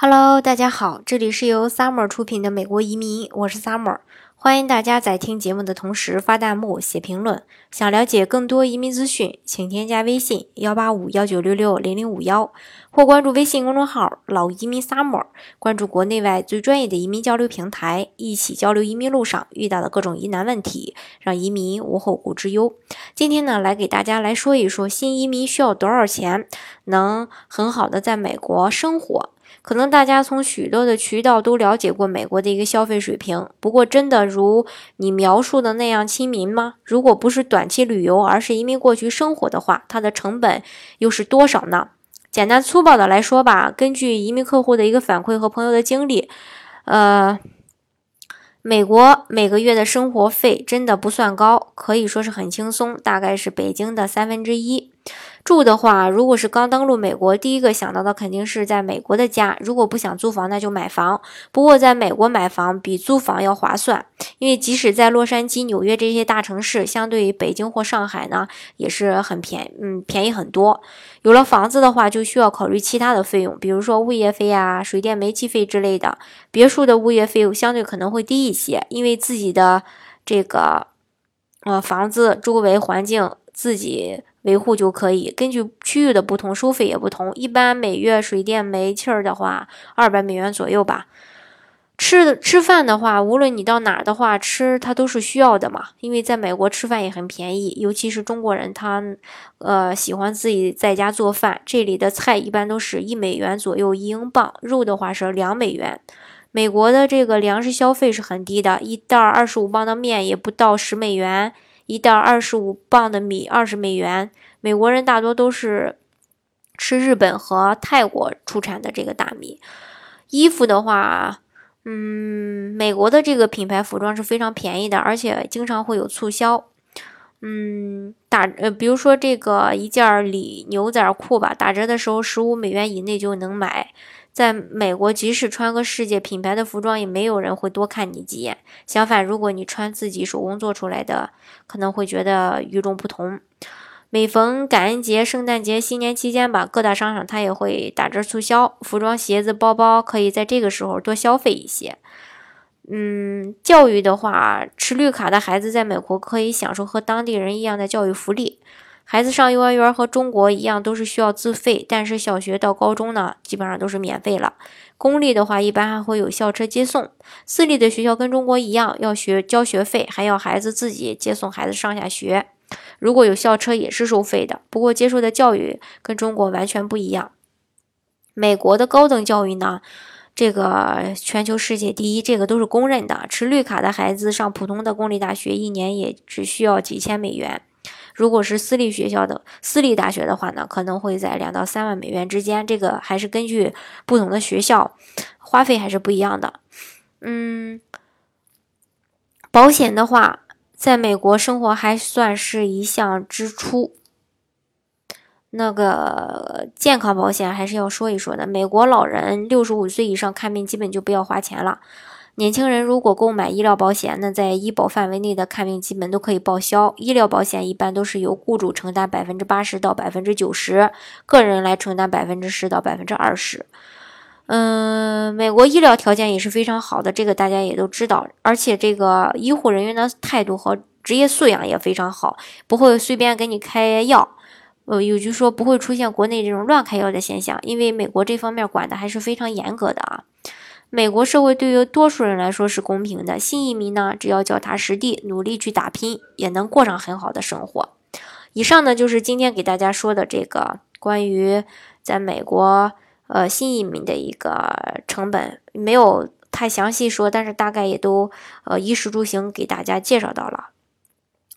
Hello，大家好，这里是由 Summer 出品的美国移民，我是 Summer，欢迎大家在听节目的同时发弹幕、写评论。想了解更多移民资讯，请添加微信幺八五幺九六六零零五幺，或关注微信公众号“老移民 Summer”，关注国内外最专业的移民交流平台，一起交流移民路上遇到的各种疑难问题，让移民无后顾之忧。今天呢，来给大家来说一说新移民需要多少钱，能很好的在美国生活。可能大家从许多的渠道都了解过美国的一个消费水平，不过真的如你描述的那样亲民吗？如果不是短期旅游，而是移民过去生活的话，它的成本又是多少呢？简单粗暴的来说吧，根据移民客户的一个反馈和朋友的经历，呃，美国每个月的生活费真的不算高，可以说是很轻松，大概是北京的三分之一。住的话，如果是刚登陆美国，第一个想到的肯定是在美国的家。如果不想租房，那就买房。不过在美国买房比租房要划算，因为即使在洛杉矶、纽约这些大城市，相对于北京或上海呢，也是很便嗯便宜很多。有了房子的话，就需要考虑其他的费用，比如说物业费啊、水电煤气费之类的。别墅的物业费用相对可能会低一些，因为自己的这个呃房子周围环境自己。维护就可以，根据区域的不同，收费也不同。一般每月水电煤气儿的话，二百美元左右吧。吃的吃饭的话，无论你到哪儿的话，吃它都是需要的嘛。因为在美国吃饭也很便宜，尤其是中国人，他呃喜欢自己在家做饭。这里的菜一般都是一美元左右一英镑，肉的话是两美元。美国的这个粮食消费是很低的，一袋二十五磅的面也不到十美元。一袋二十五磅的米，二十美元。美国人大多都是吃日本和泰国出产的这个大米。衣服的话，嗯，美国的这个品牌服装是非常便宜的，而且经常会有促销。嗯，打呃，比如说这个一件里牛仔裤吧，打折的时候十五美元以内就能买。在美国，即使穿个世界品牌的服装，也没有人会多看你几眼。相反，如果你穿自己手工做出来的，可能会觉得与众不同。每逢感恩节、圣诞节、新年期间吧，各大商场它也会打折促销，服装、鞋子、包包可以在这个时候多消费一些。嗯，教育的话，持绿卡的孩子在美国可以享受和当地人一样的教育福利。孩子上幼儿园和中国一样都是需要自费，但是小学到高中呢，基本上都是免费了。公立的话，一般还会有校车接送。私立的学校跟中国一样，要学交学费，还要孩子自己接送孩子上下学。如果有校车，也是收费的。不过接受的教育跟中国完全不一样。美国的高等教育呢，这个全球世界第一，这个都是公认的。持绿卡的孩子上普通的公立大学，一年也只需要几千美元。如果是私立学校的私立大学的话呢，可能会在两到三万美元之间。这个还是根据不同的学校花费还是不一样的。嗯，保险的话，在美国生活还算是一项支出。那个健康保险还是要说一说的。美国老人六十五岁以上看病基本就不要花钱了。年轻人如果购买医疗保险，那在医保范围内的看病基本都可以报销。医疗保险一般都是由雇主承担百分之八十到百分之九十，个人来承担百分之十到百分之二十。嗯，美国医疗条件也是非常好的，这个大家也都知道。而且这个医护人员的态度和职业素养也非常好，不会随便给你开药。呃，有句说不会出现国内这种乱开药的现象，因为美国这方面管的还是非常严格的啊。美国社会对于多数人来说是公平的，新移民呢，只要脚踏实地，努力去打拼，也能过上很好的生活。以上呢，就是今天给大家说的这个关于在美国呃新移民的一个成本，没有太详细说，但是大概也都呃衣食住行给大家介绍到了。